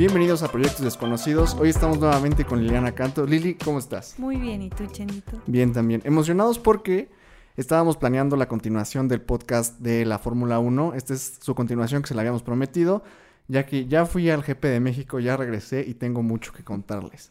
Bienvenidos a Proyectos Desconocidos. Hoy estamos nuevamente con Liliana Canto. Lili, ¿cómo estás? Muy bien, ¿y tú, Chenito? Bien, también. Emocionados porque estábamos planeando la continuación del podcast de la Fórmula 1. Esta es su continuación que se la habíamos prometido, ya que ya fui al GP de México, ya regresé y tengo mucho que contarles.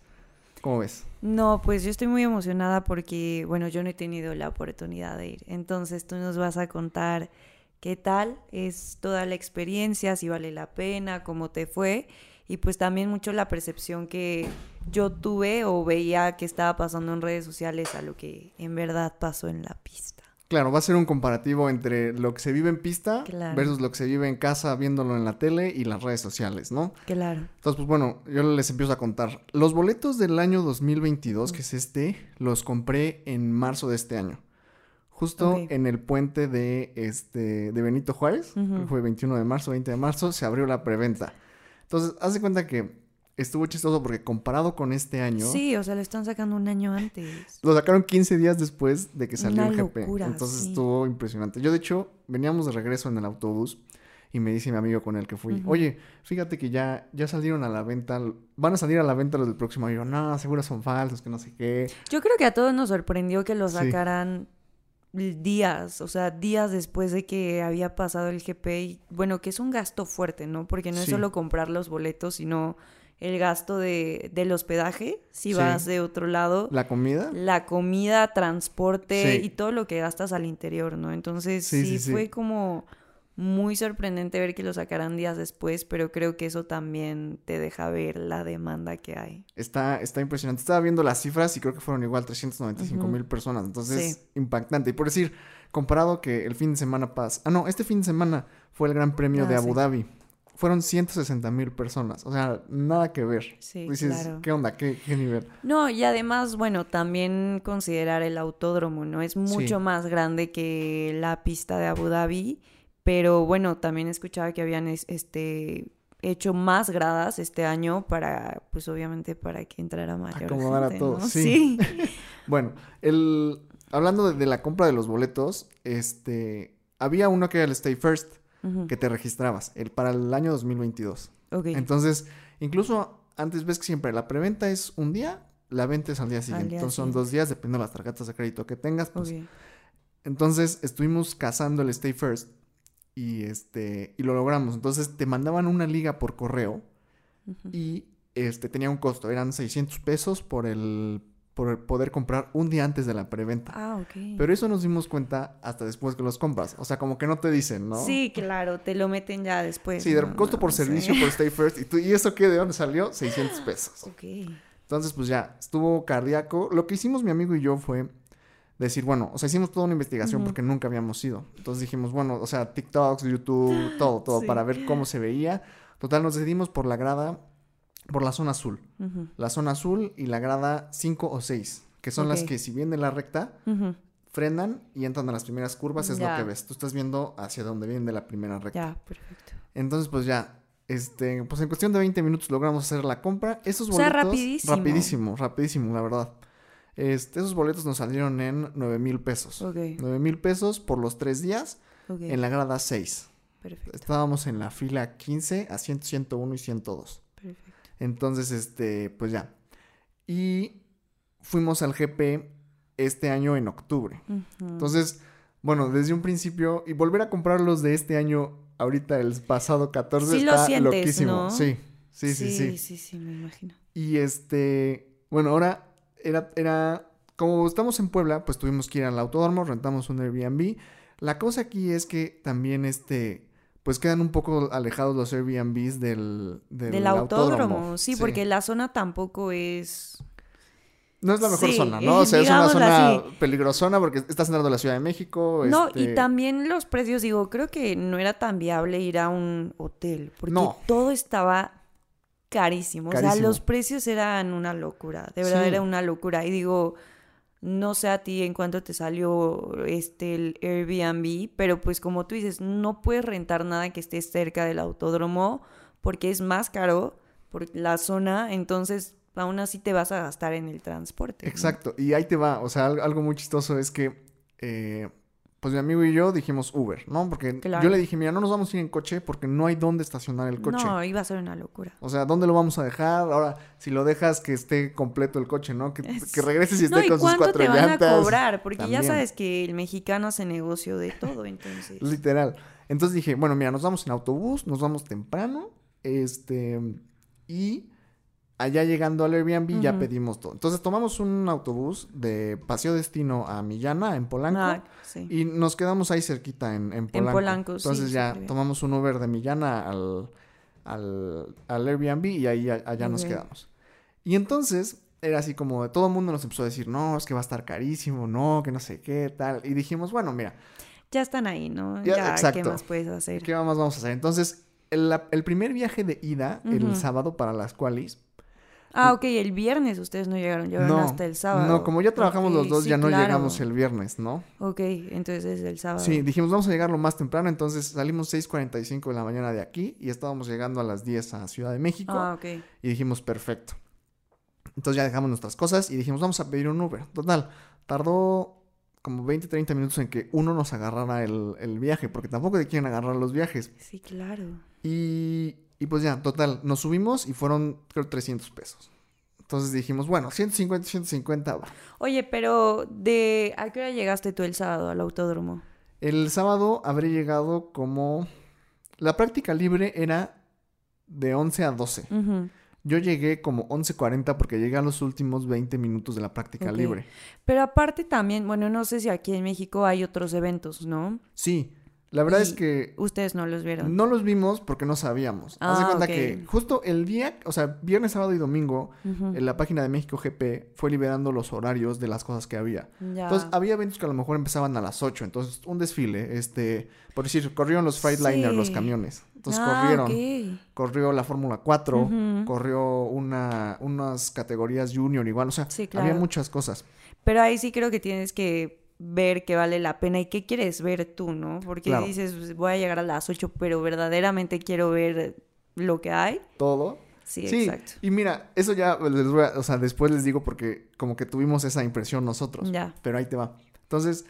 ¿Cómo ves? No, pues yo estoy muy emocionada porque, bueno, yo no he tenido la oportunidad de ir. Entonces tú nos vas a contar qué tal es toda la experiencia, si vale la pena, cómo te fue y pues también mucho la percepción que yo tuve o veía que estaba pasando en redes sociales a lo que en verdad pasó en la pista. Claro, va a ser un comparativo entre lo que se vive en pista versus lo que se vive en casa viéndolo en la tele y las redes sociales, ¿no? Claro. Entonces, pues bueno, yo les empiezo a contar. Los boletos del año 2022, que es este, los compré en marzo de este año. Justo en el puente de, este, de Benito Juárez, que fue 21 de marzo, 20 de marzo, se abrió la preventa. Entonces, haz de cuenta que estuvo chistoso porque comparado con este año. Sí, o sea, lo están sacando un año antes. Lo sacaron 15 días después de que salió el GP. Entonces estuvo impresionante. Yo, de hecho, veníamos de regreso en el autobús y me dice mi amigo con el que fui, oye, fíjate que ya, ya salieron a la venta, van a salir a la venta los del próximo año. No, seguro son falsos, que no sé qué. Yo creo que a todos nos sorprendió que lo sacaran días, o sea, días después de que había pasado el GP. Y, bueno, que es un gasto fuerte, ¿no? Porque no es solo comprar los boletos, sino el gasto de, del hospedaje, si vas de otro lado. ¿La comida? La comida, transporte y todo lo que gastas al interior, ¿no? Entonces sí fue como muy sorprendente ver que lo sacaran días después, pero creo que eso también te deja ver la demanda que hay. Está, está impresionante. Estaba viendo las cifras y creo que fueron igual 395 mil personas. Entonces, impactante. Y por decir, comparado que el fin de semana pasa. Ah, no, este fin de semana fue el Gran Premio de ah, Abu Dhabi. Fueron 160 mil personas. O sea, nada que ver. Sí, Dices, ¿qué onda? ¿Qué, ¿Qué, nivel? No, y además, bueno, también considerar el autódromo, ¿no? Es mucho más grande que la pista de Abu Dhabi pero bueno, también escuchaba que habían este hecho más gradas este año para, pues obviamente para que entrara mayor Acomodar a todos, sí. bueno, el, hablando de, la compra de los boletos, este, había uno que era el Stay First, que te registrabas, el, para el año 2022. Ok. Entonces, incluso antes ves que siempre la preventa es un día, la venta es al día siguiente. Entonces son dos días, dependiendo de las tarjetas de crédito que tengas. Pues. Entonces estuvimos cazando el Stay First y este y lo logramos. Entonces te mandaban una liga por correo y este tenía un costo, eran 600 pesos por el por poder comprar un día antes de la preventa. Ah, ok. Pero eso nos dimos cuenta hasta después que los compras. O sea, como que no te dicen, ¿no? Sí, claro, te lo meten ya después. Sí, de costo por servicio, por Stay First. ¿Y, tú, ¿Y eso qué? ¿De dónde salió? 600 pesos. Ok. Entonces, pues ya, estuvo cardíaco. Lo que hicimos mi amigo y yo fue decir, bueno, o sea, hicimos toda una investigación porque nunca habíamos ido. Entonces dijimos, bueno, o sea, TikToks, YouTube, todo, todo, para ver cómo se veía. Total, nos decidimos por la grada, por la zona azul. La zona azul y la grada 5 o 6, que son las que si viene la recta, frenan y entran a las primeras curvas, es lo que ves. Tú estás viendo hacia donde viene la primera recta. Ya, perfecto. Entonces, pues ya, este, pues en cuestión de 20 minutos logramos hacer la compra. Esos boletos. O sea, rapidísimo. Rapidísimo, rapidísimo, la verdad. Este, esos boletos nos salieron en 9 mil pesos. Ok. 9 mil pesos por los tres días en la grada 6. Perfecto. Estábamos en la fila 15, a 100, 101 y 102. Perfecto. Entonces, este, pues ya. Y fuimos al GP este año en octubre. Entonces, bueno, desde un principio, y volver a comprar los de este año, ahorita el pasado 14, sí está lo sientes, loquísimo. ¿no? Sí, sí, sí, sí. Sí, sí, sí, me imagino. Y este, bueno, ahora era, era, como estamos en Puebla, pues tuvimos que ir al autódromo, rentamos un Airbnb. La cosa aquí es que también este, pues quedan un poco alejados los Airbnbs del, del, autódromo. Sí, porque la zona tampoco es... No es la mejor zona, ¿no? O sea, es una zona peligrosona porque estás entrando a la Ciudad de México. No, y este también los precios, digo, creo que no era tan viable ir a un hotel porque todo estaba carísimo. O sea, los precios eran una locura. De verdad era una locura. Y digo, no sé a ti en cuánto te salió este el Airbnb, pero pues como tú dices, no puedes rentar nada que esté cerca del autódromo porque es más caro por la zona, entonces aún así te vas a gastar en el transporte. Exacto, y ahí te va, o sea, algo muy chistoso es que eh, pues mi amigo y yo dijimos Uber, ¿no? Porque yo le dije, mira, no nos vamos a ir en coche porque no hay dónde estacionar el coche. No, iba a ser una locura. O sea, ¿dónde lo vamos a dejar? Ahora, si lo dejas que esté completo el coche, ¿no? Que, que regreses y esté con sus cuatro llantas. ¿Cuánto te van a cobrar? Porque ya sabes que el mexicano hace negocio de todo, entonces. Literal. Entonces dije, bueno, mira, nos vamos en autobús, nos vamos temprano, este, y allá llegando al Airbnb ya pedimos todo. Entonces tomamos un autobús de Paseo Destino a Millana, en Polanco. Ah, y nos quedamos ahí cerquita en, en Polanco. En Polanco Entonces ya tomamos un Uber de Millana al, al, al Airbnb y ahí allá nos quedamos. Y entonces era así como todo el mundo nos empezó a decir, no, es que va a estar carísimo, no, que no sé qué, tal. Y dijimos, bueno, mira. Ya están ahí, ¿no? Ya, exacto. ¿qué más puedes hacer? ¿Qué más vamos a hacer? Entonces, el, el primer viaje de ida, el sábado para las cuales Ah, ok, el viernes ustedes no llegaron, llegaron hasta el sábado. No, como ya trabajamos los dos, ya no llegamos el viernes, ¿no? Ok, entonces es el sábado. Sí, dijimos vamos a llegar lo más temprano, entonces salimos 6.45 de la mañana de aquí y estábamos llegando a las 10 a Ciudad de México. Ah, ok. Y dijimos, perfecto. Entonces ya dejamos nuestras cosas y dijimos, vamos a pedir un Uber. Total, tardó como 20, 30 minutos en que uno nos agarrara el, el viaje, porque tampoco te quieren agarrar los viajes. Sí, claro. Y y pues ya, total, nos subimos y fueron, creo, 300 pesos. Entonces dijimos, bueno, 150, 150 va. Oye, pero de ¿a qué hora llegaste tú el sábado al autódromo? El sábado habré llegado como... La práctica libre era de 11 a 12. Yo llegué como 11.40 porque llegué a los últimos 20 minutos de la práctica libre. Pero aparte también, bueno, no sé si aquí en México hay otros eventos, ¿no? Sí, la verdad es que... Ustedes no los vieron. No los vimos porque no sabíamos. Ah, Haz de cuenta que justo el día, o sea, viernes, sábado y domingo, en la página de México GP fue liberando los horarios de las cosas que había. Entonces, había eventos que a lo mejor empezaban a las 8. Entonces, un desfile, este, por decir, corrieron los Freightliner, los camiones. Entonces, ah, corrieron. Corrió la Fórmula 4, corrió una, unas categorías junior igual. O sea, había muchas cosas. Pero ahí sí creo que tienes que ver que vale la pena y qué quieres ver tú, ¿no? Porque dices, pues, voy a llegar a las 8, pero verdaderamente quiero ver lo que hay. Todo. Sí, exacto. Y mira, eso ya les voy a, o sea, después les digo porque como que tuvimos esa impresión nosotros. Ya. Pero ahí te va. Entonces,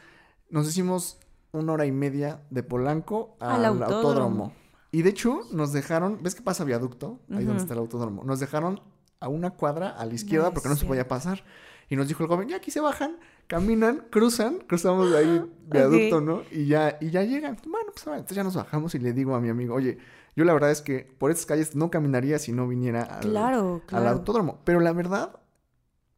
nos hicimos una hora y media de Polanco al, autódromo. Y de hecho, nos dejaron, ¿ves qué pasa viaducto? Ahí donde está el autódromo. Nos dejaron a una cuadra a la izquierda porque no se podía pasar. Y nos dijo el joven, ya aquí se bajan caminan, cruzan, cruzamos de ahí viaducto, ¿no? Y ya, y ya llegan. Bueno, pues entonces ya nos bajamos y le digo a mi amigo, oye, yo la verdad es que por estas calles no caminaría si no viniera al, al autódromo. Pero la verdad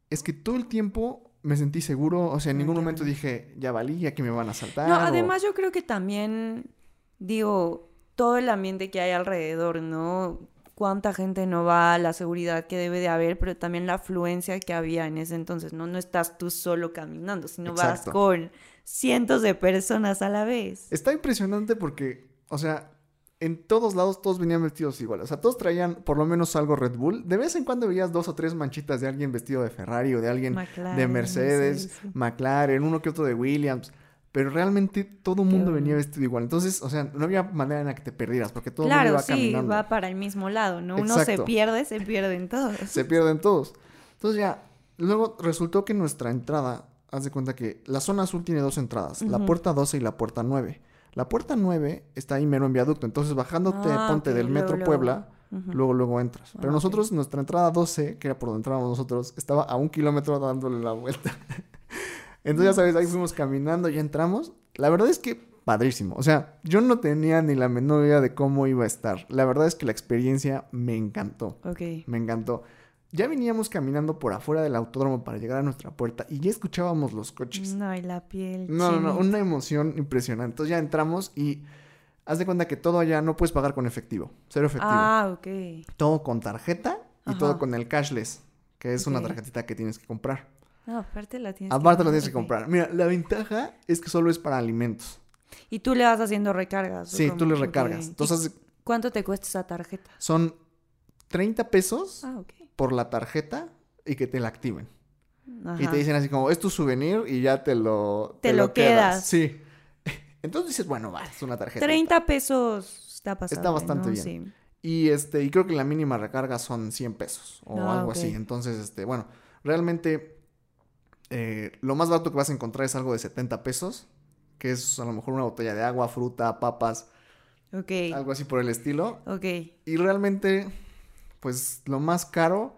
es que todo el tiempo me sentí seguro. O sea, en ningún momento dije, ya valí, ya que me van a saltar. No, además yo creo que también, digo, todo el ambiente que hay alrededor, ¿no? Cuánta gente no va, la seguridad que debe de haber, pero también la afluencia que había en ese entonces, ¿no? No estás tú solo caminando, sino vas con cientos de personas a la vez. Está impresionante porque, o sea, en todos lados todos venían vestidos igual. O sea, todos traían por lo menos algo Red Bull. De vez en cuando veías dos o tres manchitas de alguien vestido de Ferrari o de alguien de Mercedes, McLaren, uno que otro de Williams. Pero realmente todo el mundo venía vestido igual. Entonces, o sea, no había manera en la que te perdieras, porque todo el mundo iba sí, va para el mismo lado, ¿no? Uno se pierde, se pierden todos. Se pierden todos. Entonces ya, luego resultó que nuestra entrada, haz de cuenta que la zona azul tiene dos entradas, la puerta 12 y la puerta 9. La puerta 9 está ahí mero en viaducto, entonces bajándote ah, ponte del metro Puebla, luego luego entras. Pero ah, nosotros, nuestra entrada 12, que era por donde entrábamos nosotros, estaba a un kilómetro dándole la vuelta. Entonces, ya sabes, ahí fuimos caminando, ya entramos. La verdad es que padrísimo. O sea, yo no tenía ni la menor idea de cómo iba a estar. La verdad es que la experiencia me encantó. Ok. Me encantó. Ya veníamos caminando por afuera del autódromo para llegar a nuestra puerta y ya escuchábamos los coches. No, y la piel. No, no, no, una emoción impresionante. Entonces ya entramos y haz de cuenta que todo allá no puedes pagar con efectivo, cero efectivo. Ah, ok. Todo con tarjeta y todo con el cashless, que es una tarjetita que tienes que comprar. No, aparte la tienes Aparte la tienes que comprar. Mira, la ventaja es que solo es para alimentos. Y tú le vas haciendo recargas. Sí, tú le recargas. Entonces, ¿Cuánto te cuesta esa tarjeta? Son 30 pesos ah, por la tarjeta y que te la activen. Y te dicen así como, es tu souvenir y ya te lo... Te, lo, quedas. Sí. Entonces dices, bueno, va, es una tarjeta. 30 pesos está pasando. Está bastante bien. Y este, y creo que la mínima recarga son 100 pesos o ah, algo así. Entonces, este, bueno, realmente eh, lo más barato que vas a encontrar es algo de 70 pesos, que es a lo mejor una botella de agua, fruta, papas. Ok. Algo así por el estilo. Ok. Y realmente, pues lo más caro,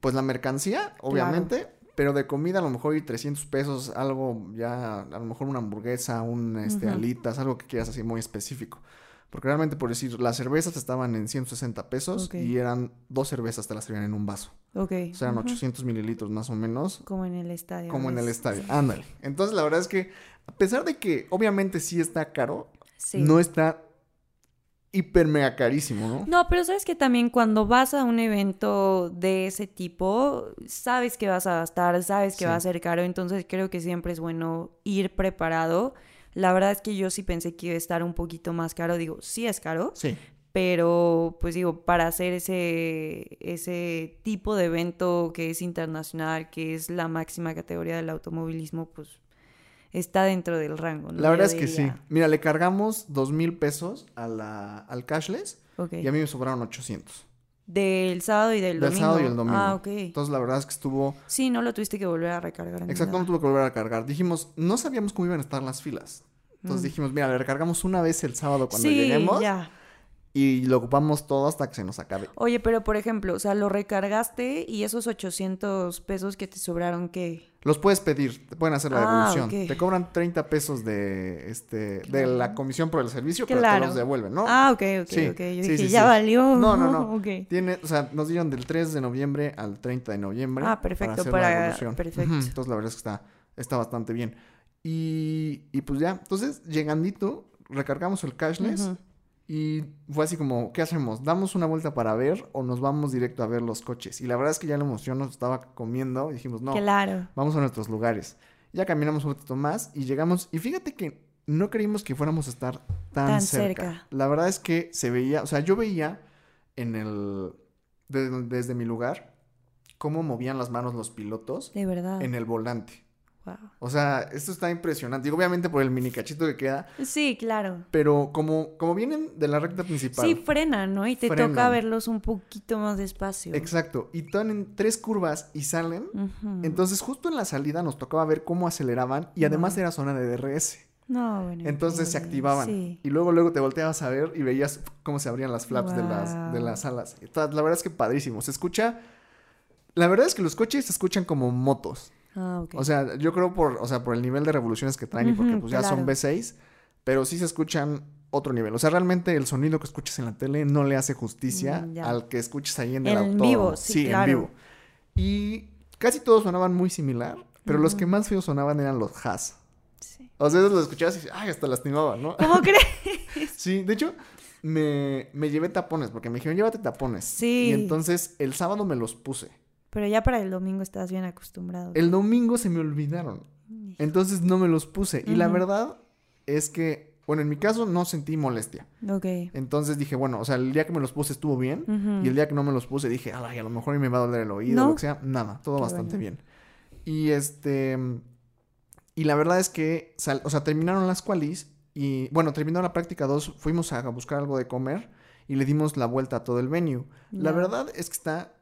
pues la mercancía, obviamente. Pero de comida a lo mejor y 300 pesos, algo ya, a lo mejor una hamburguesa, un, este, alitas, algo que quieras así muy específico. Porque realmente, por decir, las cervezas estaban en 160 pesos y eran dos cervezas te las servían en un vaso. Ok. O sea, eran 800 mililitros más o menos. Como en el estadio. Como en el estadio, ándale. Entonces, la verdad es que, a pesar de que obviamente sí está caro, no está hiper mega carísimo, ¿no? No, pero sabes que también cuando vas a un evento de ese tipo, sabes que vas a gastar, sabes que va a ser caro, entonces creo que siempre es bueno ir preparado. La verdad es que yo sí pensé que iba a estar un poquito más caro, digo, sí es caro. Sí. Pero, pues digo, para hacer ese, ese tipo de evento que es internacional, que es la máxima categoría del automovilismo, pues está dentro del rango. La verdad es que sí. Mira, le cargamos dos mil pesos a la, al cashless y a mí me sobraron 800. Del sábado y del, domingo. Del sábado y el domingo. Ah, ok. Entonces la verdad es que estuvo... Sí, no lo tuviste que volver a recargar. Exacto, no tuve que volver a cargar. Dijimos, no sabíamos cómo iban a estar las filas. Entonces mm. dijimos, mira, le recargamos una vez el sábado cuando sí, lleguemos. Ya y lo ocupamos todo hasta que se nos acabe. Oye, pero por ejemplo, o sea, lo recargaste y esos 800 pesos que te sobraron, ¿qué? Los puedes pedir, te pueden hacer la ah, devolución. Te cobran 30 pesos de este de la comisión por el servicio, pero te los devuelven, ¿no? Ah, ok, ok, ok. Yo dije, ya valió. No, no, no. Tiene, o sea, nos dieron del 3 de noviembre al 30 de noviembre. Ah, perfecto, para, la devolución. Perfecto. Entonces, la verdad es que está, está bastante bien. Y, y pues ya, entonces, llegandito, recargamos el cashless. Y fue así como, ¿qué hacemos? ¿Damos una vuelta para ver o nos vamos directo a ver los coches? Y la verdad es que ya la emoción nos estaba comiendo y dijimos, no, claro. vamos a nuestros lugares. Ya caminamos un poquito más y llegamos. Y fíjate que no creímos que fuéramos a estar tan, cerca. La verdad es que se veía, o sea, yo veía en el, desde mi lugar, cómo movían las manos los pilotos. De verdad. En el volante. O sea, esto está impresionante. Digo, obviamente por el mini cachito que queda. Sí, claro. Pero como, como vienen de la recta principal. Sí, frenan, ¿no? Y te toca verlos un poquito más despacio. Exacto. Y están en tres curvas y salen. Entonces, justo en la salida nos tocaba ver cómo aceleraban. Y además era zona de DRS. No, bueno. Entonces se activaban. Y luego, luego te volteabas a ver y veías cómo se abrían las flaps de, las, de las alas. La verdad es que padrísimo. Se escucha. La verdad es que los coches se escuchan como motos. Ah, o sea, yo creo por, o sea, por el nivel de revoluciones que traen y porque pues ya son V6, pero sí se escuchan otro nivel. O sea, realmente el sonido que escuchas en la tele no le hace justicia mm, al que escuches ahí en el en vivo, sí, en vivo. Y casi todos sonaban muy similar, pero los que más feos sonaban eran los Haas. Sí. O sea, los escuchabas y ay, hasta lastimaban, ¿no? ¿Cómo crees? sí, de hecho, me, me llevé tapones porque me dijeron, llévate tapones. Sí. Y entonces el sábado me los puse. Pero ya para el domingo estás bien acostumbrado. El domingo se me olvidaron. Entonces no me los puse. Y la verdad es que, bueno, en mi caso no sentí molestia. Ok. Entonces dije, bueno, o sea, el día que me los puse estuvo bien. Y el día que no me los puse dije, ay, a lo mejor me va a doler el oído o lo que sea. Nada, todo bastante bien. Y este. Y la verdad es que, o sea, terminaron las qualis. Y bueno, terminó la práctica 2. Fuimos a buscar algo de comer. Y le dimos la vuelta a todo el venue. La verdad es que está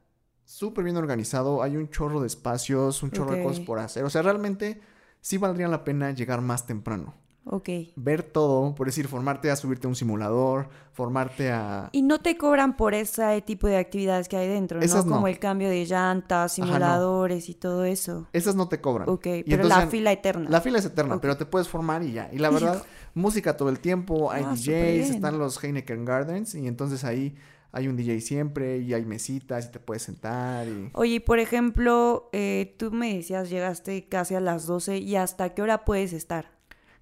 súper bien organizado, hay un chorro de espacios, un chorro de cosas por hacer. O sea, realmente sí valdría la pena llegar más temprano. Ok. Ver todo, por decir, formarte a subirte a un simulador, formarte a... Y no te cobran por ese tipo de actividades que hay dentro, ¿no? Como el cambio de llantas, simuladores y todo eso. Esas no te cobran. Ok, pero la fila eterna. La fila es eterna, pero te puedes formar y ya. Y la verdad, música todo el tiempo, hay ah, DJs, están los Heineken Gardens y entonces ahí hay un DJ siempre y hay mesitas y te puedes sentar. Y... Oye, por ejemplo, eh, tú me decías, llegaste casi a las 12 y hasta qué hora puedes estar.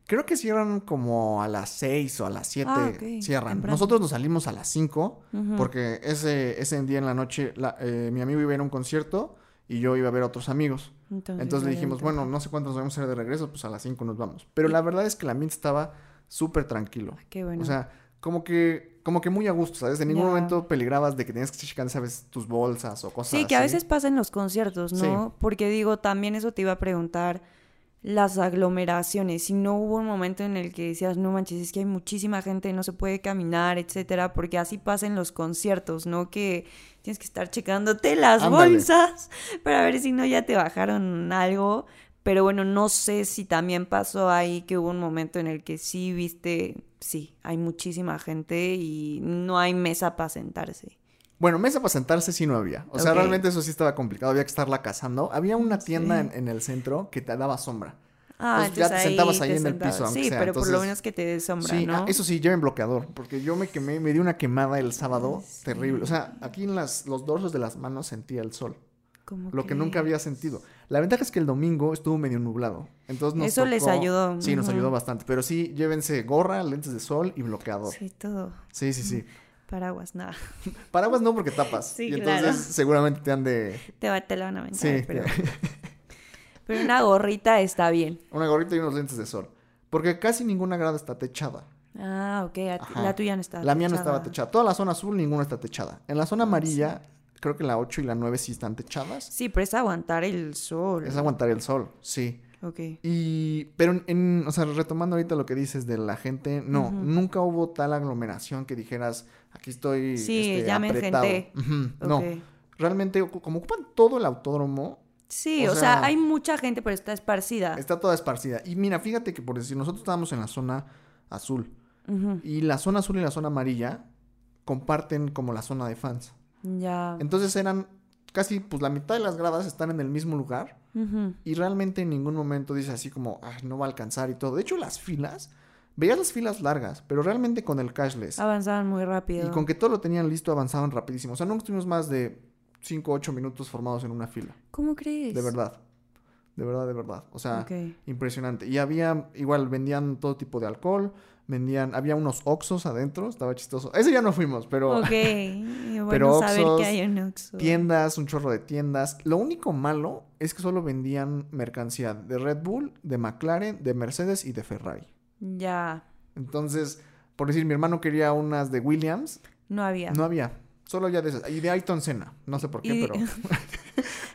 Creo que cierran como a las 6 o a las 7 ah, cierran. Nosotros nos salimos a las 5 porque ese, ese día en la noche eh, mi amigo iba a ir a un concierto y yo iba a ver a otros amigos. Entonces, le dijimos, bueno, no sé cuántos vamos a hacer de regreso, pues a las 5 nos vamos. Pero la verdad es que la ambiente estaba súper tranquilo. Qué bueno. O sea, como que, como que muy a gusto, ¿sabes? En ningún momento peligrabas de que tenías que checar, ¿sabes? Tus bolsas o cosas así. Sí, que a veces pasa en los conciertos, ¿no? Porque digo, también eso te iba a preguntar las aglomeraciones. Si no hubo un momento en el que decías, no manches, es que hay muchísima gente, no se puede caminar, etcétera, porque así pasa en los conciertos, ¿no? Que tienes que estar checándote las bolsas para ver si no ya te bajaron algo. pero bueno, no sé si también pasó ahí que hubo un momento en el que sí viste, sí, hay muchísima gente y no hay mesa para sentarse. Bueno, mesa para sentarse sí no había. O sea, realmente eso sí estaba complicado. Había que estarla cazando. Había una tienda en, el centro que te daba sombra. Ah, entonces, ya te sentabas ahí, en el piso. sí, pero por lo menos que te dé sombra, sí, ¿no? eso sí, lleven bloqueador. Porque yo me quemé, me di una quemada el sábado terrible. O sea, aquí en las, los dorsos de las manos sentía el sol. lo que... nunca había sentido. La ventaja es que el domingo estuvo medio nublado. Entonces Eso les ayudó. Sí, nos ayudó bastante. Pero sí, llévense gorra, lentes de sol y bloqueador. Sí, todo. Sí, sí, sí. Paraguas, nada. Paraguas no porque tapas. Sí, y entonces seguramente te han de... Te, va, te la van a aventar, sí, pero... pero una gorrita está bien. Una gorrita y unos lentes de sol. Porque casi ninguna grada está techada. Ah, ok. La tuya no estaba La mía no estaba techada. Toda la zona azul, ninguna está techada. En la zona ah, amarilla, creo que la 8 y la 9 sí están techadas. Sí, pero es aguantar el sol. Es aguantar el sol, sí. Ok. Y, pero en, o sea, retomando ahorita lo que dices de la gente, no, nunca hubo tal aglomeración que dijeras, aquí estoy sí, este, ya me apretado. No, realmente como ocupan todo el autódromo. Sí, o, sea, hay mucha gente, pero está esparcida. Está toda esparcida. Y mira, fíjate que por decir, nosotros estábamos en la zona azul. Y la zona azul y la zona amarilla comparten como la zona de fans. Ya. Entonces eran casi, pues la mitad de las gradas están en el mismo lugar. Y realmente en ningún momento dice así como, ah, no va a alcanzar y todo. De hecho, las filas Veías las filas largas, pero realmente con el cashless. Avanzaban muy rápido. Y con que todo lo tenían listo, avanzaban rapidísimo. O sea, no estuvimos más de 5 o 8 minutos formados en una fila. ¿Cómo crees? De verdad. De verdad, de verdad. O sea, impresionante. Y había, igual, vendían todo tipo de alcohol, vendían, había unos oxos adentro, estaba chistoso. Ese ya no fuimos, pero... Ok, bueno pero saber que hay un oxo. Tiendas, un chorro de tiendas. Lo único malo es que solo vendían mercancía de Red Bull, de McLaren, de Mercedes y de Ferrari. Ya. Entonces, por decir, mi hermano quería unas de Williams. No había. No había. Solo ya de esas. Y de Ayton Senna. No sé por qué, pero.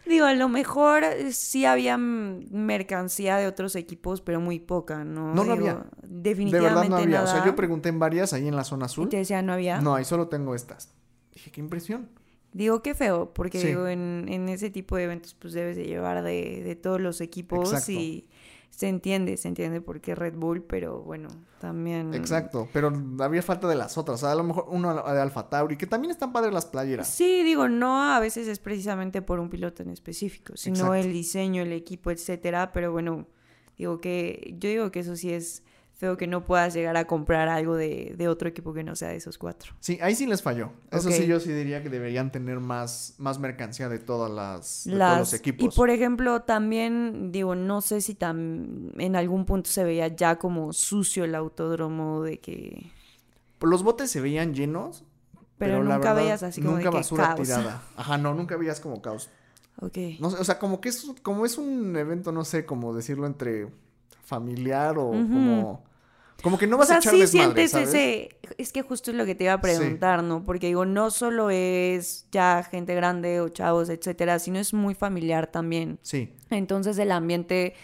Digo, a lo mejor sí había mercancía de otros equipos, pero muy poca, ¿no? No, no había. Definitivamente. De verdad no había. O sea, yo pregunté en varias ahí en la zona azul. Y te decía, no había. No, ahí solo tengo estas. Dije, qué impresión. Digo, qué feo, porque digo, en, en, ese tipo de eventos, pues debes de llevar de, de todos los equipos Exacto. y se entiende, se entiende por qué Red Bull, pero bueno, también... Exacto, pero había falta de las otras, o sea, a lo mejor uno de Alfa Tauri, que también están padres las playeras. Sí, digo, no a veces es precisamente por un piloto en específico, sino el diseño, el equipo, etcétera, pero bueno, digo que yo digo que eso sí es feo que no puedas llegar a comprar algo de, otro equipo que no sea de esos cuatro. Sí, ahí sí les falló. Eso sí, yo sí diría que deberían tener más, más mercancía de todas las, de todos los equipos. Y por ejemplo, también, digo, no sé si en algún punto se veía ya como sucio el autódromo de que. Los botes se veían llenos. Pero, nunca veías así como nunca basura tirada. Ajá, no, nunca veías como caos. Ok. No, o sea, como que es, como es un evento, no sé, como decirlo entre familiar o como... Como que no vas a echar sí sientes ese... Es que justo es lo que te iba a preguntar, ¿no? Porque digo, no solo es ya gente grande o chavos, etcétera, sino es muy familiar también. Sí. Entonces el ambiente,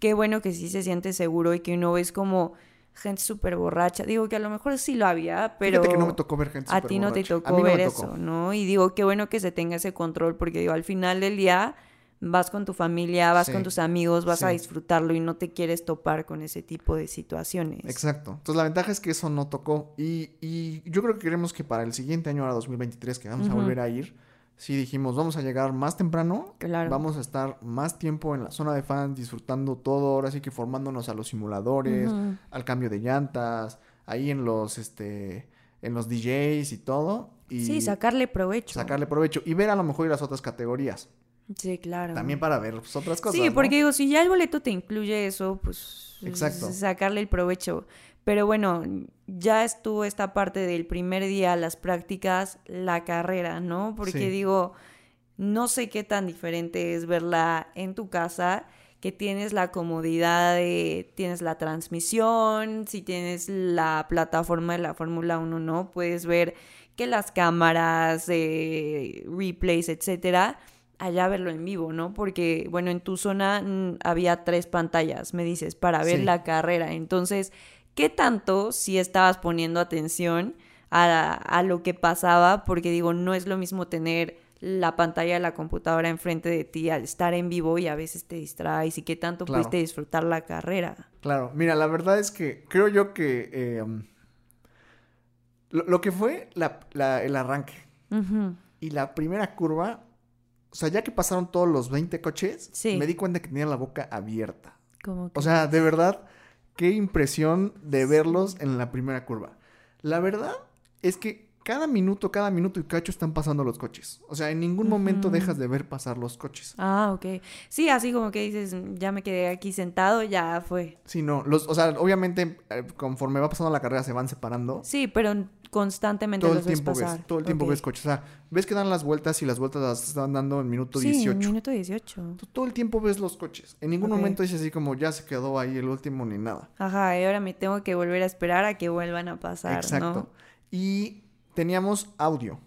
qué bueno que sí se siente seguro y que uno ves como gente súper borracha. Digo que a lo mejor sí lo había, pero... Fíjate que no me tocó ver gente A ti no te tocó ver eso, ¿no? Y digo, qué bueno que se tenga ese control, porque digo, al final del día vas con tu familia, vas con tus amigos, vas a disfrutarlo y no te quieres topar con ese tipo de situaciones. Exacto. Entonces la ventaja es que eso no tocó y, y yo creo que queremos que para el siguiente año, ahora 2023, que vamos a volver a ir, si dijimos vamos a llegar más temprano, claro. vamos a estar más tiempo en la zona de fans disfrutando todo, ahora sí que formándonos a los simuladores, al cambio de llantas, ahí en los, este, en los DJs y todo. Y sí, sacarle provecho. Sacarle provecho y ver a lo mejor las otras categorías. Sí, claro. También para ver pues, otras cosas. Sí, porque digo, si ya el boleto te incluye eso, pues Exacto. sacarle el provecho. Pero bueno, ya estuvo esta parte del primer día, las prácticas, la carrera, ¿no? Porque digo, no sé qué tan diferente es verla en tu casa, que tienes la comodidad de, tienes la transmisión, si tienes la plataforma de la Fórmula 1, ¿no? Puedes ver que las cámaras, eh, replays, etcétera allá verlo en vivo, ¿no? Porque, bueno, en tu zona mm, había tres pantallas, me dices, para ver la carrera. Entonces, ¿qué tanto si estabas poniendo atención a, a, lo que pasaba? Porque digo, no es lo mismo tener la pantalla de la computadora enfrente de ti al estar en vivo y a veces te distraes y qué tanto pudiste disfrutar la carrera. Claro, mira, la verdad es que creo yo que eh, lo, que fue el arranque y la primera curva, o sea, ya que pasaron todos los 20 coches, me di cuenta que tenía la boca abierta. O sea, de verdad, qué impresión de verlos en la primera curva. La verdad es que cada minuto, cada minuto y cacho están pasando los coches. O sea, en ningún momento dejas de ver pasar los coches. Ah, ok. Sí, así como que dices, ya me quedé aquí sentado, ya fue. Sí, no. Los, o sea, obviamente, eh, conforme va pasando la carrera se van separando. Sí, pero constantemente todo el tiempo ves, todo el tiempo ves coches. O sea, ves que dan las vueltas y las vueltas las están dando en minuto sí, 18. En minuto 18. todo el tiempo ves los coches. En ningún momento dices así como ya se quedó ahí el último ni nada. Ajá, y ahora me tengo que volver a esperar a que vuelvan a pasar. Exacto. Y teníamos audio.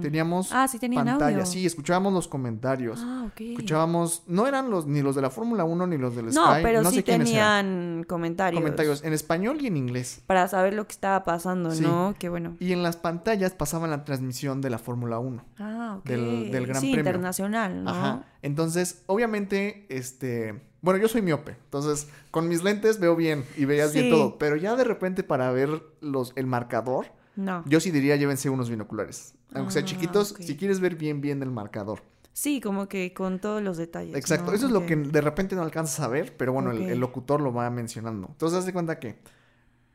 Teníamos ah, sí pantalla, sí, escuchábamos los comentarios. Ah, ok. Escuchábamos, no eran los ni los de la Fórmula 1 ni los del Sky. No, pero sí tenían comentarios. Comentarios en español y en inglés. Para saber lo que estaba pasando, ¿no? Qué bueno. Y en las pantallas pasaban la transmisión de la Fórmula 1. Ah, ok. Del, del Gran sí, internacional, ¿no? Ajá. Entonces, obviamente, este... Bueno, yo soy miope, entonces con mis lentes veo bien y veías bien todo, pero ya de repente para ver los, el marcador, no. Yo sí diría llévense unos binoculares. Aunque sean ah, chiquitos, si quieres ver bien, bien el marcador. Sí, como que con todos los detalles. Exacto, eso es lo que de repente no alcanzas a ver, pero bueno, el, locutor lo va mencionando. Entonces, haz de cuenta que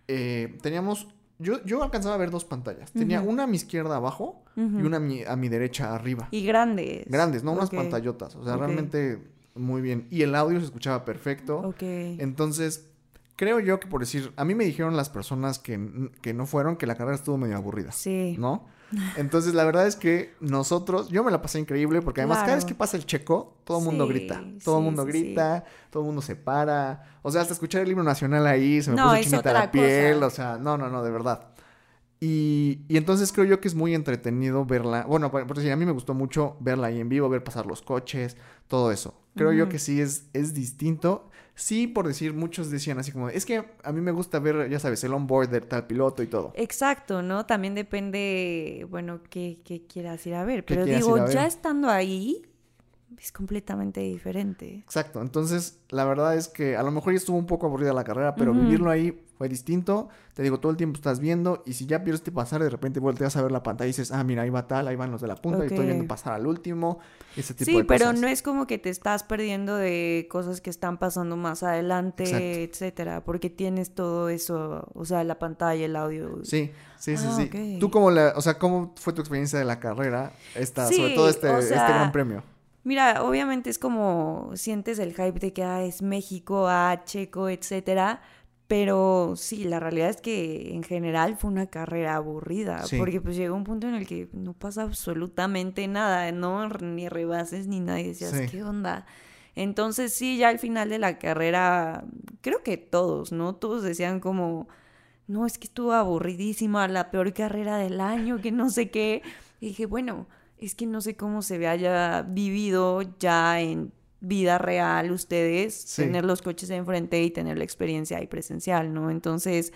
eh, teníamos. Yo, yo alcanzaba a ver dos pantallas. Tenía una a mi izquierda abajo y una a mi, derecha arriba. Y grandes. Grandes, no unas pantallotas. O sea, realmente muy bien. Y el audio se escuchaba perfecto. Ok. Entonces, creo yo que por decir, a mí me dijeron las personas que, no fueron que la carrera estuvo medio aburrida. Sí. ¿No? Entonces, la verdad es que nosotros, yo me la pasé increíble porque además cada vez que pasa el checo, todo el mundo grita. Todo el mundo grita, todo el mundo se para. O sea, hasta escuchar el himno nacional ahí se me puso chinita la piel. O sea, no, no, no, de verdad. Y, y, entonces creo yo que es muy entretenido verla. Bueno, por, decir, a mí me gustó mucho verla ahí en vivo, ver pasar los coches, todo eso. Creo yo que sí es, es distinto. Sí, por decir, muchos decían así como, es que a mí me gusta ver, ya sabes, el onboard de tal piloto y todo. Exacto, ¿no? También depende, bueno, qué, qué quieras ir a ver. Pero digo, ya estando ahí, es completamente diferente. Exacto, entonces la verdad es que a lo mejor ya estuvo un poco aburrida la carrera, pero vivirlo ahí fue distinto. Te digo, todo el tiempo estás viendo y si ya pierdes pasar, de repente volteas a ver la pantalla y dices, ah, mira, ahí va tal, ahí van los de la punta y estoy viendo pasar al último, ese tipo sí, pero no es como que te estás perdiendo de cosas que están pasando más adelante, etcétera, porque tienes todo eso, o sea, la pantalla, el audio. Sí, sí, sí, ah, sí. Tú como la, o sea, ¿cómo fue tu experiencia de la carrera, esta, sobre todo este, este gran premio? Mira, obviamente es como sientes el hype de que ah, es México, ah, Checo, etcétera. Pero sí, la realidad es que en general fue una carrera aburrida, porque pues llegó un punto en el que no pasa absolutamente nada, no ni rebases ni nada, y decías, ¿qué onda? Entonces sí, ya al final de la carrera, creo que todos, ¿no? Todos decían como, no, es que estuvo aburridísima, la peor carrera del año, que no sé qué. Y dije, bueno, es que no sé cómo se haya vivido ya en vida real ustedes, tener los coches enfrente y tener la experiencia ahí presencial, ¿no? Entonces,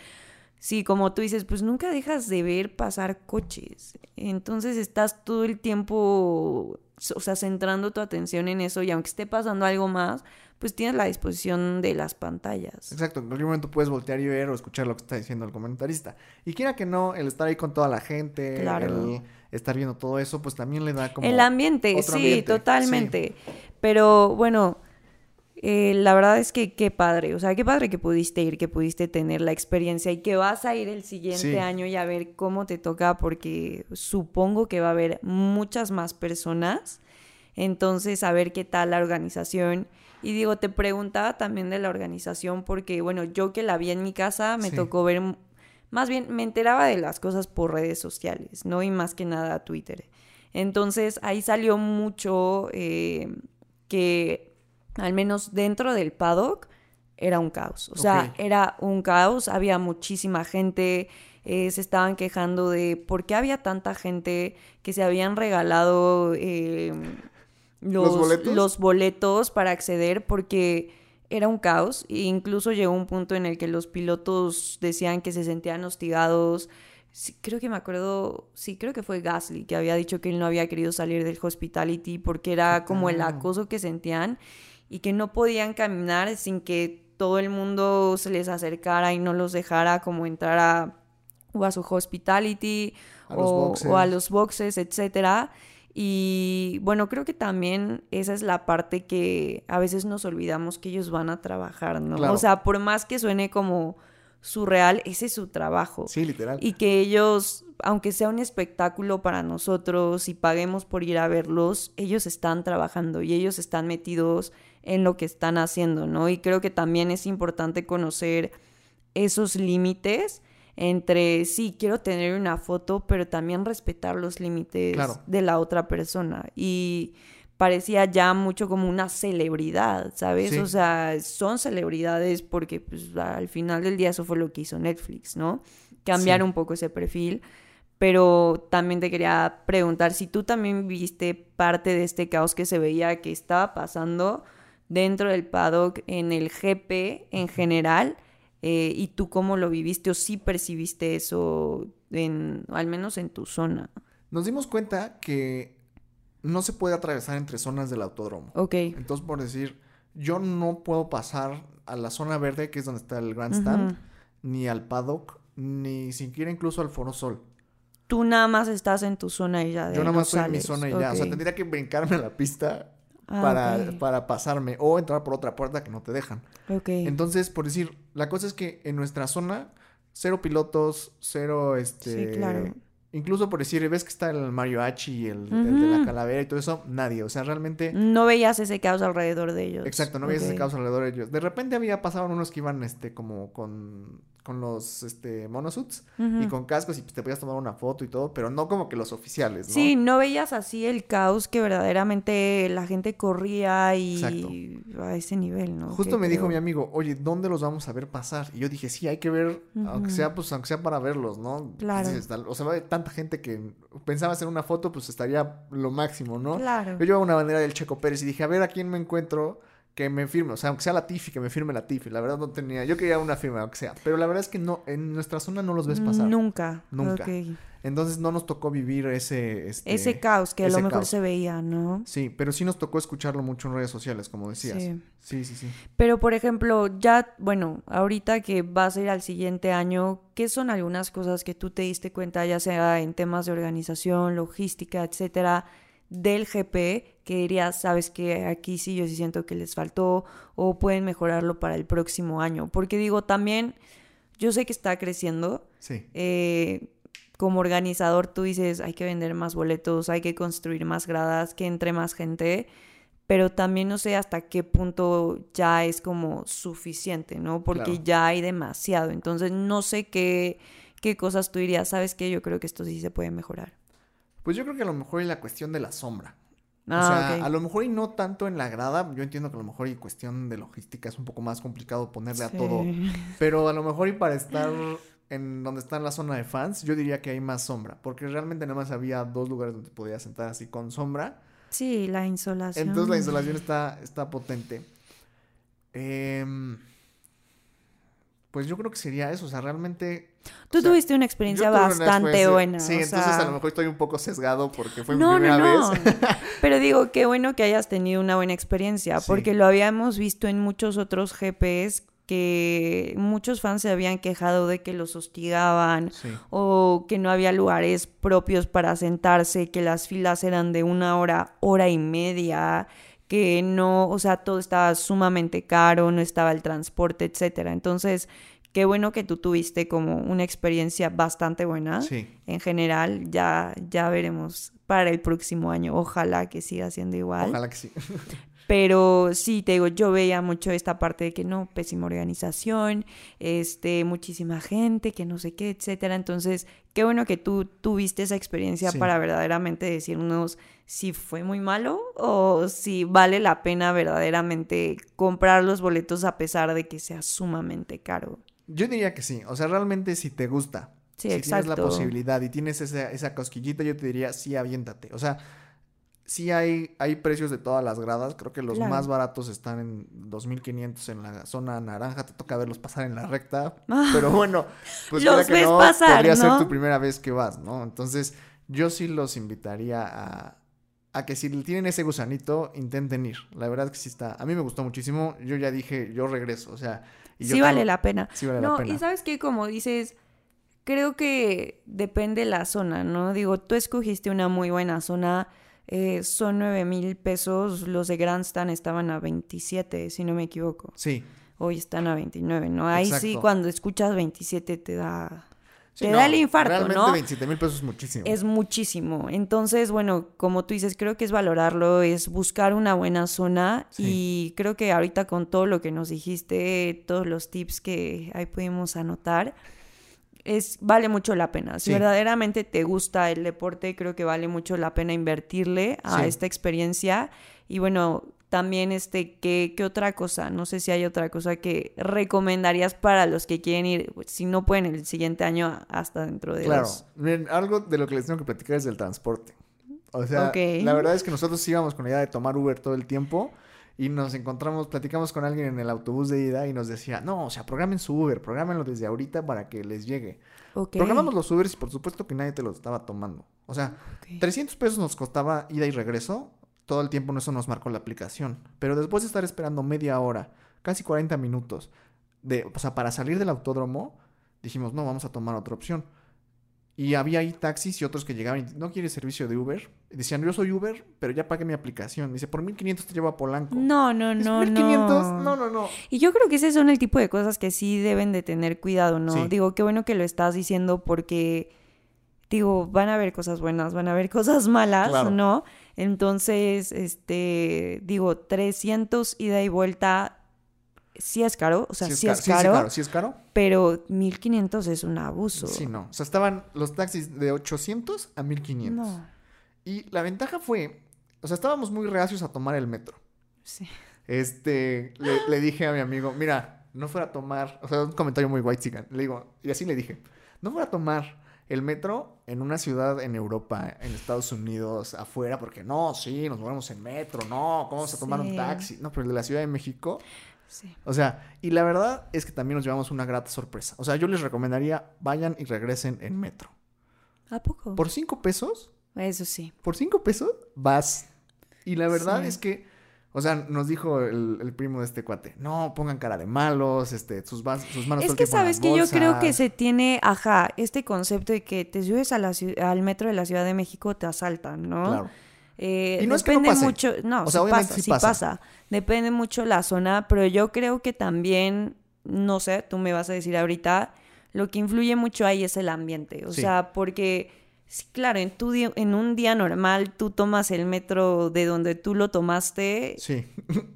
sí, como tú dices, pues nunca dejas de ver pasar coches. Entonces estás todo el tiempo, o sea, centrando tu atención en eso y aunque esté pasando algo más, pues tienes la disposición de las pantallas. Exacto, en cualquier momento puedes voltear y ver o escuchar lo que está diciendo el comentarista. Y quiera que no, el estar ahí con toda la gente, el estar viendo todo eso, pues también le da como... El ambiente, sí, totalmente. Pero bueno, eh, la verdad es que qué padre, o sea, qué padre que pudiste ir, que pudiste tener la experiencia y que vas a ir el siguiente año y a ver cómo te toca, porque supongo que va a haber muchas más personas. Entonces, a ver qué tal la organización. Y digo, te preguntaba también de la organización porque, bueno, yo que la vi en mi casa, me tocó ver, más bien me enteraba de las cosas por redes sociales, ¿no? Y más que nada Twitter. Entonces ahí salió mucho eh, que, al menos dentro del paddock, era un caos. O sea, era un caos, había muchísima gente, eh, se estaban quejando de por qué había tanta gente que se habían regalado eh, los, boletos? para acceder porque era un caos e incluso llegó un punto en el que los pilotos decían que se sentían hostigados, creo que me acuerdo, sí, creo que fue Gasly que había dicho que él no había querido salir del hospitality porque era como el acoso que sentían y que no podían caminar sin que todo el mundo se les acercara y no los dejara como entrar a, o a su hospitality o, o, a los boxes, etcétera. Y bueno, creo que también esa es la parte que a veces nos olvidamos que ellos van a trabajar, ¿no? O sea, por más que suene como surreal, ese es su trabajo. Sí, literal. Y que ellos, aunque sea un espectáculo para nosotros y paguemos por ir a verlos, ellos están trabajando y ellos están metidos en lo que están haciendo, ¿no? Y creo que también es importante conocer esos límites entre, sí, quiero tener una foto, pero también respetar los límites de la otra persona. Y parecía ya mucho como una celebridad, ¿sabes? O sea, son celebridades porque pues, al final del día eso fue lo que hizo Netflix, ¿no? Cambiar un poco ese perfil. Pero también te quería preguntar si tú también viste parte de este caos que se veía que estaba pasando dentro del paddock en el GP en general eh, y tú cómo lo viviste o si percibiste eso en, al menos en tu zona. Nos dimos cuenta que no se puede atravesar entre zonas del autódromo. Ok. Entonces, por decir, yo no puedo pasar a la zona verde, que es donde está el grandstand, ni al paddock, ni siquiera incluso al Foro Sol. Tú nada más estás en tu zona y ya. yo nada más estoy en mi zona y ya. O sea, tendría que brincarme a la pista ah, para, para pasarme o entrar por otra puerta que no te dejan. Ok. Entonces, por decir, la cosa es que en nuestra zona, cero pilotos, cero este. Sí, claro Incluso por decir, ves que está el Mario Hachi, el, el, de la calavera y todo eso, nadie. O sea, realmente. No veías ese caos alrededor de ellos. Exacto, no veías ese caos alrededor de ellos. De repente había pasado unos que iban este como con con los este, monosuits y con cascos y pues, te podías tomar una foto y todo, pero no como que los oficiales, ¿no? Sí, no veías así el caos que verdaderamente la gente corría y a ese nivel, ¿no? Justo me dijo mi amigo, oye, ¿dónde los vamos a ver pasar? Y yo dije, sí, hay que ver, aunque sea, pues, aunque sea para verlos, ¿no? Claro. o sea, hay tanta gente que pensaba hacer una foto, pues estaría lo máximo, ¿no? Claro. Yo llevaba una bandera del Checo Pérez y dije, a ver a quién me encuentro que me firme, o sea, aunque sea la Tiffy, que me firme la Tiffy. La verdad no tenía, yo quería una firma, aunque sea, pero la verdad es que no, en nuestra zona no los ves pasar. Nunca. Nunca. Entonces no nos tocó vivir ese... Este, ese caos que a lo mejor se veía, ¿no? Sí, pero sí nos tocó escucharlo mucho en redes sociales, como decías. Sí. sí, sí, sí. Pero, por ejemplo, ya, bueno, ahorita que vas a ir al siguiente año, ¿qué son algunas cosas que tú te diste cuenta, ya sea en temas de organización, logística, etcétera, del GP que dirías, sabes que aquí sí yo sí siento que les faltó o pueden mejorarlo para el próximo año. Porque digo, también yo sé que está creciendo. Sí. Eh, como organizador tú dices, hay que vender más boletos, hay que construir más gradas, que entre más gente, pero también no sé hasta qué punto ya es como suficiente, ¿no? Porque ya hay demasiado. Entonces no sé qué, qué cosas tú dirías, sabes que yo creo que esto sí se puede mejorar. Pues yo creo que a lo mejor es la cuestión de la sombra. O ah, sea, a lo mejor y no tanto en la grada. Yo entiendo que a lo mejor y cuestión de logística es un poco más complicado ponerle a todo. Pero a lo mejor y para estar en donde está la zona de fans, yo diría que hay más sombra. Porque realmente nada más había dos lugares donde podías sentar así con sombra. Sí, la insolación. Entonces la insolación está, está potente. Eh, pues yo creo que sería eso, o sea, realmente... Tú tuviste una experiencia bastante buena. Sí, entonces a lo mejor estoy un poco sesgado porque fue mi primera no, vez. Pero digo, qué bueno que hayas tenido una buena experiencia, porque lo habíamos visto en muchos otros GPs que muchos fans se habían quejado de que los hostigaban o que no había lugares propios para sentarse, que las filas eran de una hora, hora y media, que no, o sea, todo estaba sumamente caro, no estaba el transporte, etcétera. Entonces, qué bueno que tú tuviste como una experiencia bastante buena. Sí. En general, ya, ya veremos para el próximo año. Ojalá que siga siendo igual. Ojalá que sí. Pero sí, te digo, yo veía mucho esta parte de que no, pésima organización, este, muchísima gente, que no sé qué, etcétera. Entonces, qué bueno que tú tuviste esa experiencia para verdaderamente decirnos si fue muy malo o si vale la pena verdaderamente comprar los boletos a pesar de que sea sumamente caro. Yo diría que sí, o sea, realmente si te gusta, sí, si exacto. tienes la posibilidad y tienes esa, esa cosquillita, yo te diría sí, aviéntate. O sea, sí hay, hay precios de todas las gradas. Creo que los más baratos están en 2.500 en la zona naranja. Te toca verlos pasar en la recta. Ah. pero bueno, pues los ves no, pasar, podría ser tu primera vez que vas, ¿no? Entonces, yo sí los invitaría a, a que si tienen ese gusanito, intenten ir. La verdad que sí está. A mí me gustó muchísimo. Yo ya dije, yo regreso. O sea, sí vale la pena. Sí vale la pena. Y sabes que, como dices creo que depende la zona, ¿no? Digo, tú escogiste una muy buena zona eh, son 9 mil pesos. Los de Grandstand estaban a 27, si no me equivoco. Sí. Hoy están a 29, ¿no? Ahí sí, cuando escuchas 27 te da... te da el infarto, realmente ¿no? 27 mil pesos es muchísimo. Es muchísimo. Entonces, bueno, como tú dices, creo que es valorarlo, es buscar una buena zona y creo que ahorita con todo lo que nos dijiste, todos los tips que ahí pudimos anotar, es, vale mucho la pena. Si verdaderamente te gusta el deporte, creo que vale mucho la pena invertirle a esta experiencia. Y bueno, también este, ¿qué, ¿qué, otra cosa? No sé si hay otra cosa que recomendarías para los que quieren ir, si no pueden el siguiente año, hasta dentro de Claro, algo de lo que les tengo que platicar es del transporte. O sea, la verdad es que nosotros íbamos con la idea de tomar Uber todo el tiempo y nos encontramos, platicamos con alguien en el autobús de ida y nos decía, no, o sea, programen su Uber, programenlo desde ahorita para que les llegue. Programamos los Ubers y por supuesto que nadie te los estaba tomando. O sea, 300 pesos nos costaba ida y regreso, todo el tiempo eso nos marcó la aplicación. Pero después de estar esperando media hora, casi 40 minutos, de, o sea, para salir del autódromo, dijimos, no, vamos a tomar otra opción. Y había ahí taxis y otros que llegaban y no quiere servicio de Uber. Y decían, yo soy Uber, pero ya pagué mi aplicación. Dice, por 1500 te llevo a Polanco. No, no, no, 1500? no. No, no, no. Y yo creo que ese son el tipo de cosas que sí deben de tener cuidado, ¿no? Digo, qué bueno que lo estás diciendo porque, digo, van a haber cosas buenas, van a haber cosas malas, ¿no? Entonces, este, digo, 300 ida y vuelta sí es caro, o sea, sí, es, caro, sí, es caro. Pero 1500 es un abuso. Sí, no. O sea, estaban los taxis de 800 a 1500. No. Y la ventaja fue, o sea, estábamos muy reacios a tomar el metro. Sí. Este, le, dije a mi amigo, mira, no fuera a tomar, o sea, un comentario muy white chican. Le digo, y así le dije, no fuera a tomar el metro en una ciudad en Europa, en Estados Unidos, afuera, porque no, sí, nos movemos en metro, no, ¿cómo vamos a tomar un taxi? No, pero el de la Ciudad de México o sea, y la verdad es que también nos llevamos una grata sorpresa. O sea, yo les recomendaría vayan y regresen en metro. ¿A poco? Por cinco pesos. Eso sí. Por cinco pesos vas. Y la verdad es que, o sea, nos dijo el, primo de este cuate, no pongan cara de malos, este, sus, sus manos. Es que sabes que yo creo que se tiene, ajá, este concepto de que te subes a la, al metro de la Ciudad de México, te asaltan, ¿no? Claro. Eh, y no depende es que no mucho, no, o sea, pasa, sí, pasa. Depende mucho la zona, pero yo creo que también, no sé, tú me vas a decir ahorita, lo que influye mucho ahí es el ambiente. O sea, porque, claro, en, tu en un día normal tú tomas el metro de donde tú lo tomaste. Sí.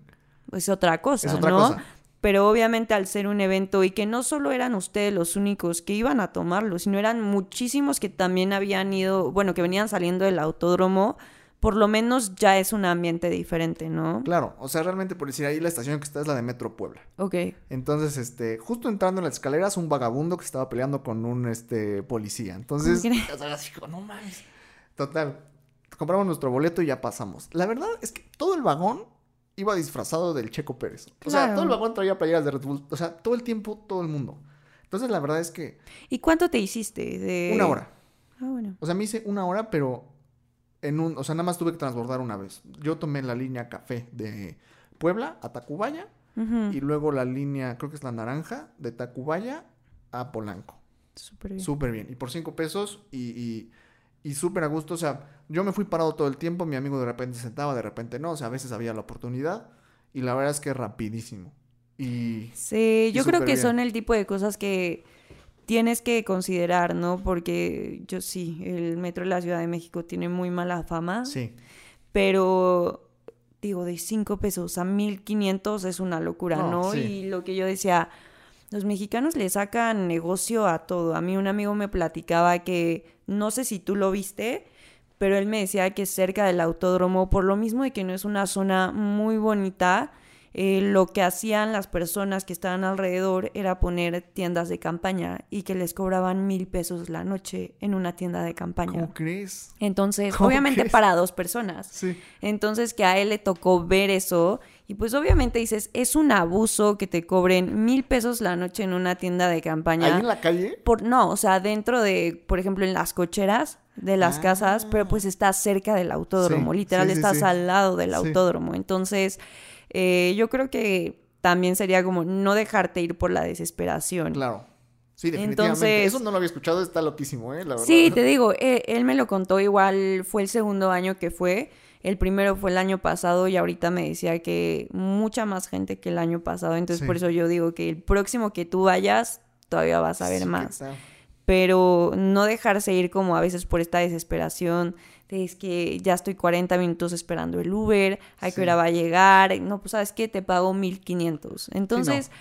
Es otra cosa, es otra ¿no? Cosa. Pero obviamente al ser un evento y que no solo eran ustedes los únicos que iban a tomarlo, sino eran muchísimos que también habían ido, bueno, que venían saliendo del autódromo por lo menos ya es un ambiente diferente, ¿no? Claro, o sea, realmente por decir ahí la estación que está es la de Metro Puebla. Ok. Entonces, este, justo entrando en las escaleras, un vagabundo que estaba peleando con un este policía. Entonces, no mames. Total. Compramos nuestro boleto y ya pasamos. La verdad es que todo el vagón iba disfrazado del Checo Pérez. O sea, todo el vagón traía playeras de Red Bull. O sea, todo el tiempo, todo el mundo. Entonces, la verdad es que. ¿Y cuánto te hiciste? De... Una hora. Ah, bueno. O sea, me hice una hora, pero en un, o sea, nada más tuve que transbordar una vez. Yo tomé la línea café de Puebla a Tacubaya y luego la línea, creo que es la naranja, de Tacubaya a Polanco. Súper bien. Súper bien. Y por cinco pesos y, y, súper a gusto. O sea, yo me fui parado todo el tiempo, mi amigo de repente se sentaba, de repente no. O sea, a veces había la oportunidad y la verdad es que rapidísimo. Y, sí, yo creo que son el tipo de cosas que tienes que considerar, ¿no? Porque yo sí, el metro de la Ciudad de México tiene muy mala fama. Sí. Pero digo, de 5 pesos a 1500 es una locura, ¿no? Y lo que yo decía, los mexicanos le sacan negocio a todo. A mí un amigo me platicaba que, no sé si tú lo viste, pero él me decía que cerca del autódromo, por lo mismo de que no es una zona muy bonita, eh, lo que hacían las personas que estaban alrededor era poner tiendas de campaña y que les cobraban mil pesos la noche en una tienda de campaña. ¿Cómo crees? Entonces, obviamente para dos personas. Sí. Entonces, que a él le tocó ver eso y pues obviamente dices, es un abuso que te cobren mil pesos la noche en una tienda de campaña. ¿Ahí en la calle? Por, no, o sea, dentro de, por ejemplo, en las cocheras de las ah. casas, pero pues estás cerca del autódromo, literal, estás al lado del autódromo. Entonces, eh, yo creo que también sería como no dejarte ir por la desesperación. Claro. Sí, definitivamente. Eso no lo había escuchado, está loquísimo, ¿eh? La verdad. Sí, te digo, eh, él me lo contó igual, fue el segundo año que fue. El primero fue el año pasado y ahorita me decía que mucha más gente que el año pasado. Entonces, por eso yo digo que el próximo que tú vayas, todavía vas a ver más. Pero no dejarse ir como a veces por esta desesperación es que ya estoy 40 minutos esperando el Uber, hay que hora va a llegar, no, pues sabes qué, te pago 1500. Entonces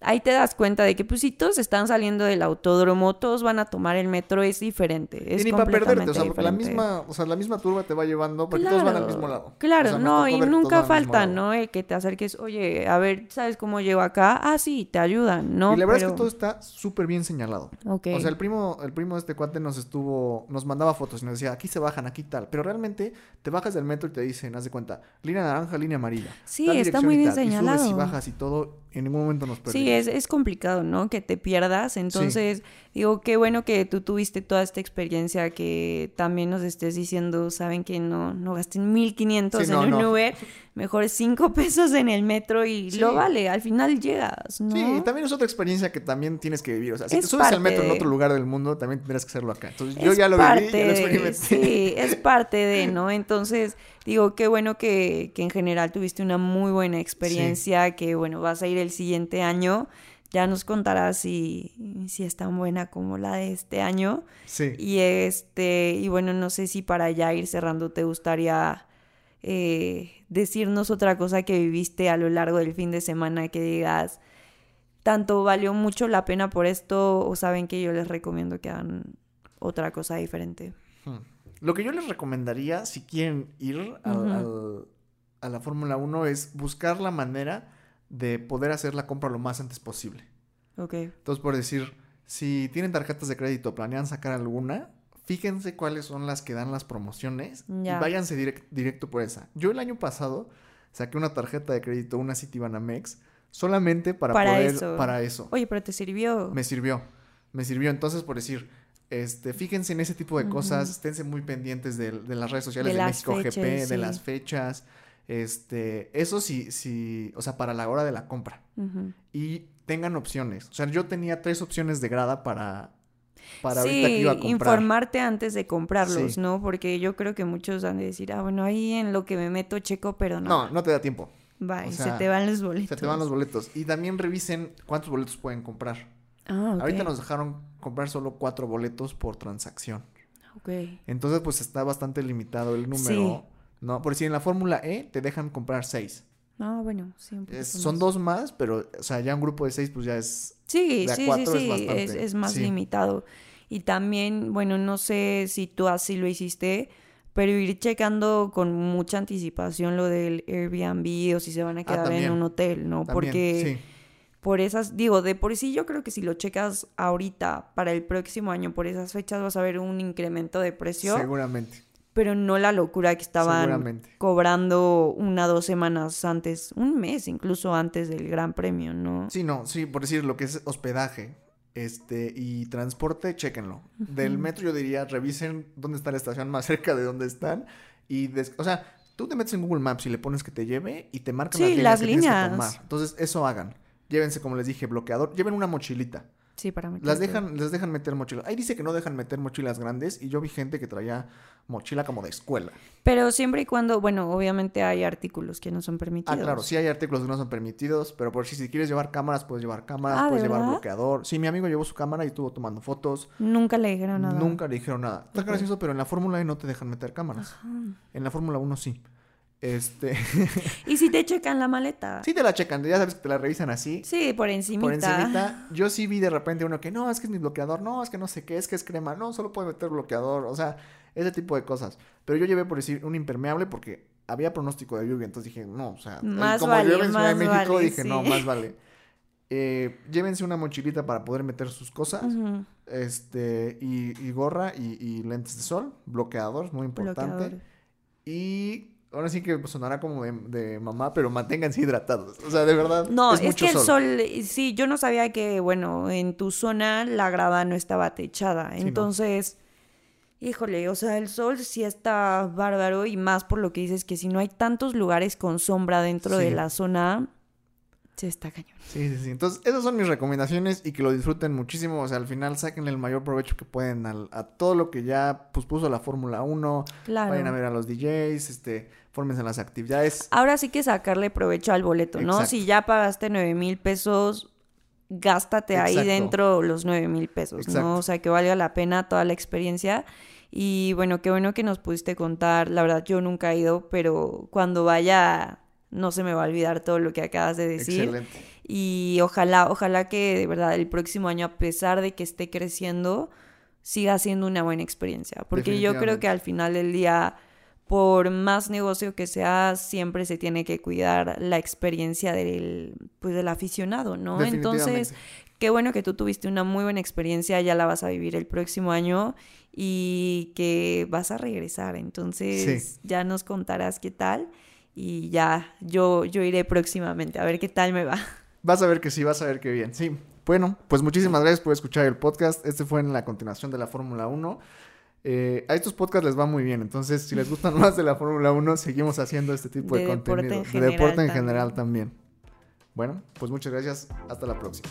ahí te das cuenta de que pues si todos están saliendo del autódromo, todos van a tomar el metro, es diferente. Es y ni para perderte, o sea, la misma, o sea, la misma turba te va llevando porque todos van al mismo lado. Claro, no, y nunca falta, ¿no? El que te acerques, oye, a ver, ¿sabes cómo llego acá? Ah, sí, te ayudan, ¿no? Y la verdad es que todo está súper bien señalado. O sea, el primo, el primo de este cuate nos estuvo, nos mandaba fotos y nos decía, aquí se bajan, aquí tal. Pero realmente te bajas del metro y te dicen, haz de cuenta, línea naranja, línea amarilla. Sí, está muy bien señalado. Y subes y bajas y todo, en ningún momento nos perdimos. Sí, es, complicado, ¿no? Que te pierdas. Entonces, digo, qué bueno que tú tuviste toda esta experiencia, que también nos estés diciendo, saben que no, no gasten 1500 en un Uber, mejor 5 pesos en el metro y lo vale, al final llegas, ¿no? Sí, también es otra experiencia que también tienes que vivir. O sea, si te subes al metro en otro lugar del mundo, también tendrás que hacerlo acá. Entonces, yo ya lo viví, ya lo experimenté. Sí, es parte de, ¿no? Entonces, digo, qué bueno que, que en general tuviste una muy buena experiencia, que bueno, vas a ir el siguiente año ya nos contarás si, si es tan buena como la de este año. Sí. Y este, y bueno, no sé si para ya ir cerrando te gustaría eh, decirnos otra cosa que viviste a lo largo del fin de semana que digas, tanto valió mucho la pena por esto o saben que yo les recomiendo que hagan otra cosa diferente. Hmm. Lo que yo les recomendaría si quieren ir a la Fórmula 1 es buscar la manera de poder hacer la compra lo más antes posible. Ok. Entonces, por decir, si tienen tarjetas de crédito, planean sacar alguna, fíjense cuáles son las que dan las promociones y váyanse directo por esa. Yo el año pasado saqué una tarjeta de crédito, una Citibanamex, solamente para, poder, eso. para eso. Oye, pero te sirvió. Me sirvió, me sirvió. Entonces, por decir, este, fíjense en ese tipo de cosas, esténse muy pendientes de, las redes sociales de, México GP, de las fechas. Este, eso sí, sí, o sea, para la hora de la compra. Y tengan opciones. O sea, yo tenía tres opciones de grada para, para ahorita que iba a comprar. informarte antes de comprarlos, ¿no? Porque yo creo que muchos van a decir, ah, bueno, ahí en lo que me meto checo, pero no. No, no te da tiempo. Va, se te van los boletos. Se te van los boletos. Y también revisen cuántos boletos pueden comprar. Ah, Ahorita nos dejaron comprar solo cuatro boletos por transacción. Ok. Entonces, pues está bastante limitado el número. ¿No? Por si en la Fórmula E te dejan comprar seis. Ah, bueno, sí. son dos más, pero, o sea, ya un grupo de seis, pues ya es. Sí, sí, sí, sí, es, más limitado. Y también, bueno, no sé si tú así lo hiciste, pero ir checando con mucha anticipación lo del Airbnb o si se van a ah, quedar en un hotel, ¿no? Porque por esas, digo, de por sí yo creo que si lo checas ahorita para el próximo año, por esas fechas vas a ver un incremento de precio. Seguramente pero no la locura que estaban cobrando una dos semanas antes, un mes incluso antes del Gran Premio, ¿no? Sí, no, sí, por decir lo que es hospedaje este y transporte, chéquenlo. Del metro yo diría, revisen dónde está la estación más cerca de dónde están y, o sea, tú te metes en Google Maps y le pones que te lleve y te marcan las líneas que tienes que tomar. Entonces, eso hagan. Llévense, como les dije, bloqueador, lleven una mochilita. Sí, para meter. Las dejan, les dejan meter mochilas. Ahí dice que no dejan meter mochilas grandes y yo vi gente que traía mochila como de escuela. Pero siempre y cuando, bueno, obviamente hay artículos que no son permitidos. Ah, claro, sí hay artículos que no son permitidos, pero por si, si quieres llevar cámaras, puedes llevar cámaras, ah, puedes llevar bloqueador. Sí, mi amigo llevó su cámara y estuvo tomando fotos. Nunca le dijeron nada. Nunca le dijeron nada. Está gracioso, pero en la Fórmula E no te dejan meter cámaras. En la Fórmula 1 sí. Este. ¿Y si te checan la maleta? Sí te la checan, ya sabes que te la revisan así. Sí, por encima. Por encimita. Yo sí vi de repente uno que no, es que es mi bloqueador, no, es que no sé qué, es que es crema, no, solo puedo meter bloqueador, o sea, ese tipo de cosas. Pero yo llevé por decir un impermeable porque había pronóstico de lluvia, entonces dije, no, o sea, más como vale, en Ciudad de México, dije, no, más vale. Eh, llévense una mochilita para poder meter sus cosas, este, y, gorra y, lentes de sol, bloqueador, muy importante. Y ahora sí que sonará como de, mamá, pero manténganse hidratados. O sea, de verdad. No, es, que el sol. sí, yo no sabía que, bueno, en tu zona la grava no estaba techada. entonces, híjole, o sea, el sol sí está bárbaro y más por lo que dices que si no hay tantos lugares con sombra dentro de la zona, Sí, está cañón. Sí, sí, sí. Entonces, esas son mis recomendaciones y que lo disfruten muchísimo. O sea, al final saquen el mayor provecho que pueden a todo lo que ya pues, puso la Fórmula 1. Claro. Vayan a ver a los DJs, este, fórmense en las actividades. Ahora sí que sacarle provecho al boleto, ¿no? Si ya pagaste nueve mil pesos, gástate ahí dentro los nueve mil pesos, ¿no? O sea, que valga la pena toda la experiencia. Y bueno, qué bueno que nos pudiste contar. La verdad, yo nunca he ido, pero cuando vaya no se me va a olvidar todo lo que acabas de decir. Excelente. Y ojalá, ojalá que de verdad el próximo año, a pesar de que esté creciendo, siga siendo una buena experiencia. Porque yo creo que al final del día, por más negocio que sea, siempre se tiene que cuidar la experiencia del, pues, del aficionado, ¿no? Entonces, qué bueno que tú tuviste una muy buena experiencia, ya la vas a vivir el próximo año y que vas a regresar. Entonces, ya nos contarás qué tal y ya yo, yo iré próximamente a ver qué tal me va. Vas a ver que sí, vas a ver que bien. Sí. Bueno, pues muchísimas gracias por escuchar el podcast. Este fue en la continuación de la Fórmula 1. Eh, a estos podcasts les va muy bien, entonces si les gustan más de la Fórmula 1, seguimos haciendo este tipo de, de contenido. de deporte en general también. Bueno, pues muchas gracias. Hasta la próxima.